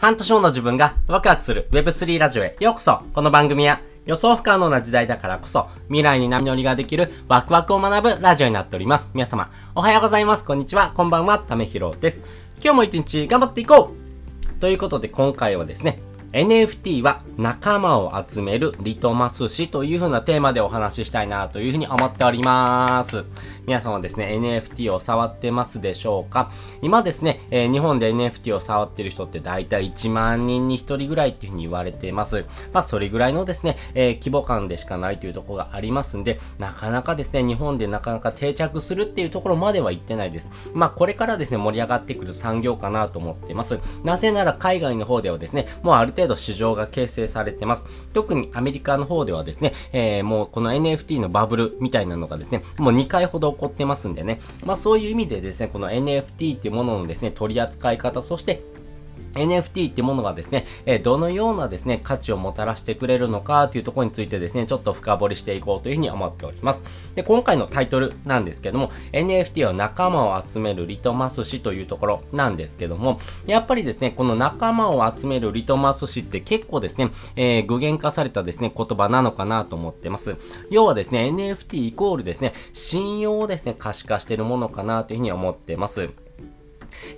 半年後の自分がワクワクする Web3 ラジオへようこそこの番組は予想不可能な時代だからこそ未来に波乗りができるワクワクを学ぶラジオになっております。皆様、おはようございます。こんにちは。こんばんは。ためひろです。今日も一日頑張っていこうということで今回はですね、NFT は仲間を集めるリトマス紙という風なテーマでお話ししたいなというふうに思っております。皆さんはですね、NFT を触ってますでしょうか？今ですね、えー、日本で NFT を触ってる人って大体1万人に1人ぐらいっていう風に言われています。まあ、それぐらいのですね、えー、規模感でしかないというところがありますんで、なかなかですね、日本でなかなか定着するっていうところまでは行ってないです。まあ、これからですね、盛り上がってくる産業かなと思っています。なぜなら海外の方ではですね、もうある程度市場が形成されてます。特にアメリカの方ではですね、えー、もうこの NFT のバブルみたいなのがですね、もう2回ほど起こってますんでね、まあそういう意味でですね、この NFT っていうもののですね、取り扱い方、そして NFT ってものがですね、えどのようなですね、価値をもたらしてくれるのかというところについてですね、ちょっと深掘りしていこうというふうに思っております。で、今回のタイトルなんですけども、NFT は仲間を集めるリトマス紙というところなんですけども、やっぱりですね、この仲間を集めるリトマス紙って結構ですね、えー、具現化されたですね、言葉なのかなと思ってます。要はですね、NFT イコールですね、信用をですね、可視化してるものかなというふうに思ってます。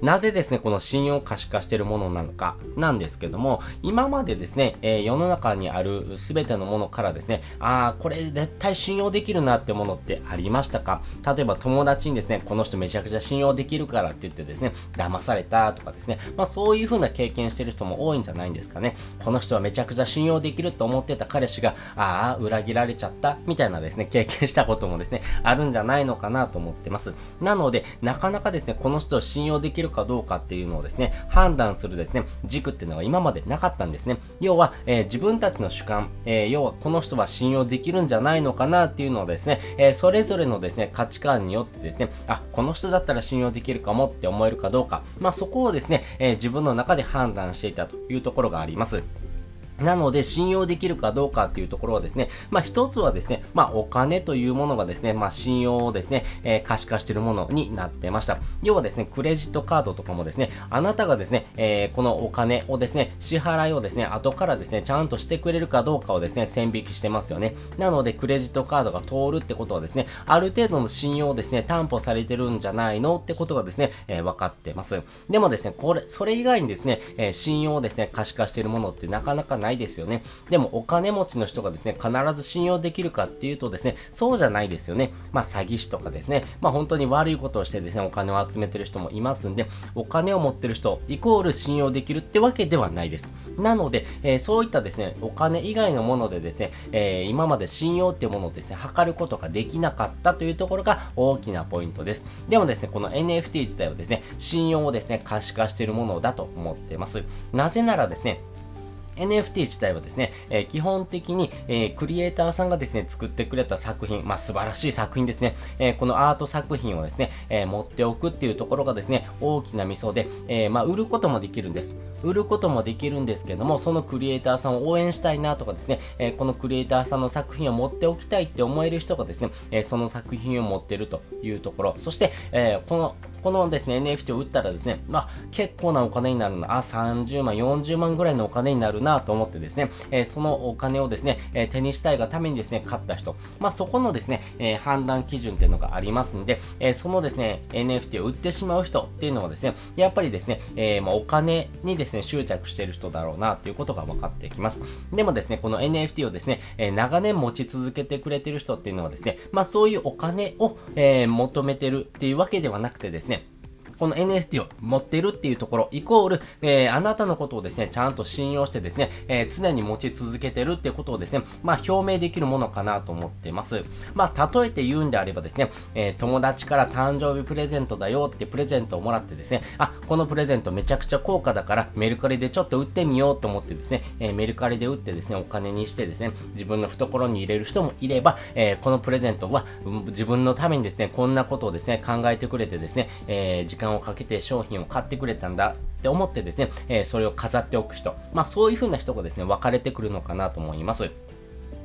なぜですね、この信用可視化しているものなのか、なんですけども、今までですね、えー、世の中にある全てのものからですね、ああ、これ絶対信用できるなってものってありましたか？例えば友達にですね、この人めちゃくちゃ信用できるからって言ってですね、騙されたとかですね、まあそういう風な経験してる人も多いんじゃないんですかね。この人はめちゃくちゃ信用できると思ってた彼氏が、ああ、裏切られちゃったみたいなですね、経験したこともですね、あるんじゃないのかなと思ってます。なので、なかなかですね、この人を信用できるかどうかっていうのをですね、判断するですね、軸っていうのが今までなかったんですね。要は、えー、自分たちの主観、えー、要はこの人は信用できるんじゃないのかなっていうのをですね、えー、それぞれのですね、価値観によってですね、あ、この人だったら信用できるかもって思えるかどうか、まあそこをですね、え自分の中で判断していたというところがあります。なので、信用できるかどうかっていうところはですね、まあ一つはですね、まあお金というものがですね、まあ信用をですね、えー、可視化しているものになってました。要はですね、クレジットカードとかもですね、あなたがですね、えー、このお金をですね、支払いをですね、後からですね、ちゃんとしてくれるかどうかをですね、線引きしてますよね。なので、クレジットカードが通るってことはですね、ある程度の信用をですね、担保されてるんじゃないのってことがですね、えー、分かってます。でもですね、これ、それ以外にですね、え、信用をですね、可視化しているものってなかなかないないですよね。でもお金持ちの人がですね、必ず信用できるかっていうとですね、そうじゃないですよね。まあ詐欺師とかですね、まあ本当に悪いことをしてですね、お金を集めてる人もいますんで、お金を持ってる人イコール信用できるってわけではないです。なので、えー、そういったですね、お金以外のものでですね、えー、今まで信用っていうものをですね、測ることができなかったというところが大きなポイントです。でもですね、この NFT 自体はですね、信用をですね、可視化しているものだと思っています。なぜならですね、NFT 自体はですね、えー、基本的に、えー、クリエイターさんがですね、作ってくれた作品、まあ、素晴らしい作品ですね、えー、このアート作品をですね、え持っておくっていうところがですね、大きなミソで、えまあ、売ることもできるんです。売ることもできるんですけども、そのクリエイターさんを応援したいなとかですね、えこのクリエイターさんの作品を持っておきたいって思える人がですね、えその作品を持ってるというところ、そして、えこのこのですね、NFT を売ったらですね、まあ、結構なお金になるな、あ、30万、40万ぐらいのお金になるなと思ってですね、えー、そのお金をですね、えー、手にしたいがためにですね、買った人、まあ、そこのですね、えー、判断基準っていうのがありますんで、えそのですね、NFT を売ってしまう人っていうのはですね、やっぱりですね、えまあ、お金にですね、執着してる人だろうなということが分かってきます。でもですね、この NFT をですね、え長年持ち続けてくれてる人っていうのはですね、まあ、そういうお金を、え求めてるっていうわけではなくてですね、この NFT を持ってるっていうところ、イコール、えー、あなたのことをですね、ちゃんと信用してですね、えー、常に持ち続けてるっていうことをですね、まあ、表明できるものかなと思ってます。まあ、例えて言うんであればですね、えー、友達から誕生日プレゼントだよってプレゼントをもらってですね、あ、このプレゼントめちゃくちゃ高価だからメルカリでちょっと売ってみようと思ってですね、えメルカリで売ってですね、お金にしてですね、自分の懐に入れる人もいれば、えこのプレゼントは、自分のためにですね、こんなことをですね、考えてくれてですね、え時間をかけて商品を買ってくれたんだって思ってですね、えー、それを飾っておく人、まあそういう風な人がですね、分かれてくるのかなと思います。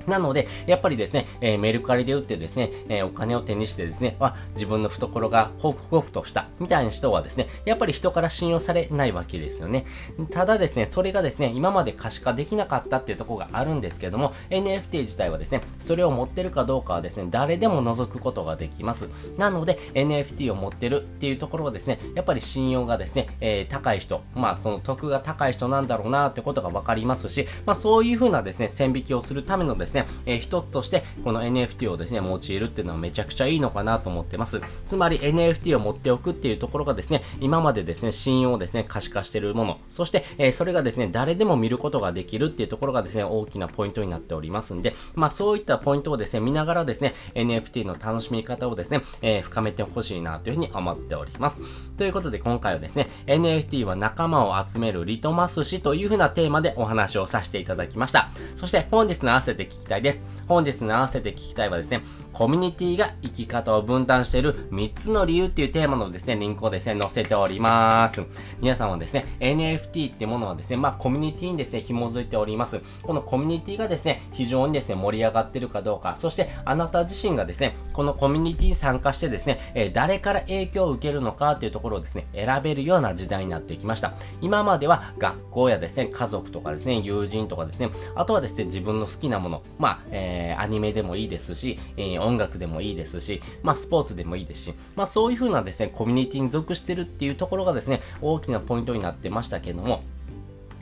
なので、やっぱりですね、えー、メルカリで売ってですね、えー、お金を手にしてですね、は自分の懐がホクホクとしたみたいな人はですね、やっぱり人から信用されないわけですよね。ただですね、それがですね、今まで可視化できなかったっていうところがあるんですけども、NFT 自体はですね、それを持ってるかどうかはですね、誰でも覗くことができます。なので、NFT を持ってるっていうところはですね、やっぱり信用がですね、えー、高い人、まあその得が高い人なんだろうなってことがわかりますし、まあそういう風なですね、線引きをするためのですね、ね、えー、一つとして、この NFT をですね、用いるっていうのはめちゃくちゃいいのかなと思ってます。つまり NFT を持っておくっていうところがですね、今までですね、信用をですね、可視化してるもの、そして、えー、それがですね、誰でも見ることができるっていうところがですね、大きなポイントになっておりますんで、まあそういったポイントをですね、見ながらですね、NFT の楽しみ方をですね、えー、深めてほしいなというふうに思っております。ということで今回はですね、NFT は仲間を集めるリトマス紙というふうなテーマでお話をさせていただきました。そして本日の合わせて聞きたいです。本日の合わせて聞きたいはですね、コミュニティが生き方を分担している3つの理由っていうテーマのですね、リンクをですね、載せております。皆さんはですね、NFT ってものはですね、まあコミュニティにですね、紐づいております。このコミュニティがですね、非常にですね、盛り上がってるかどうか、そしてあなた自身がですね、このコミュニティに参加してですね、えー、誰から影響を受けるのかっていうところをですね、選べるような時代になってきました。今までは学校やですね、家族とかですね、友人とかですね、あとはですね、自分の好きなもの、まあ、えー、アニメでもいいですし、えー、音楽でもいいですし、まあ、スポーツでもいいですし、まあ、そういう風なですね、コミュニティに属してるっていうところがですね、大きなポイントになってましたけども、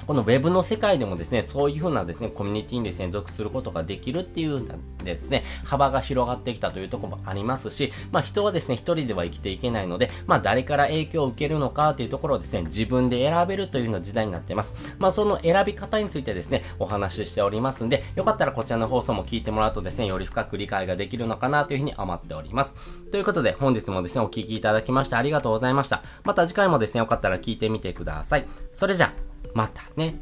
この Web の世界でもですね、そういう風なですね、コミュニティにですね、属することができるっていうですね、幅が広がってきたというところもありますし、まあ人はですね、一人では生きていけないので、まあ誰から影響を受けるのかっていうところをですね、自分で選べるというような時代になっています。まあその選び方についてですね、お話ししておりますんで、よかったらこちらの放送も聞いてもらうとですね、より深く理解ができるのかなというふうに思っております。ということで、本日もですね、お聴きいただきましてありがとうございました。また次回もですね、よかったら聞いてみてください。それじゃあ、またね。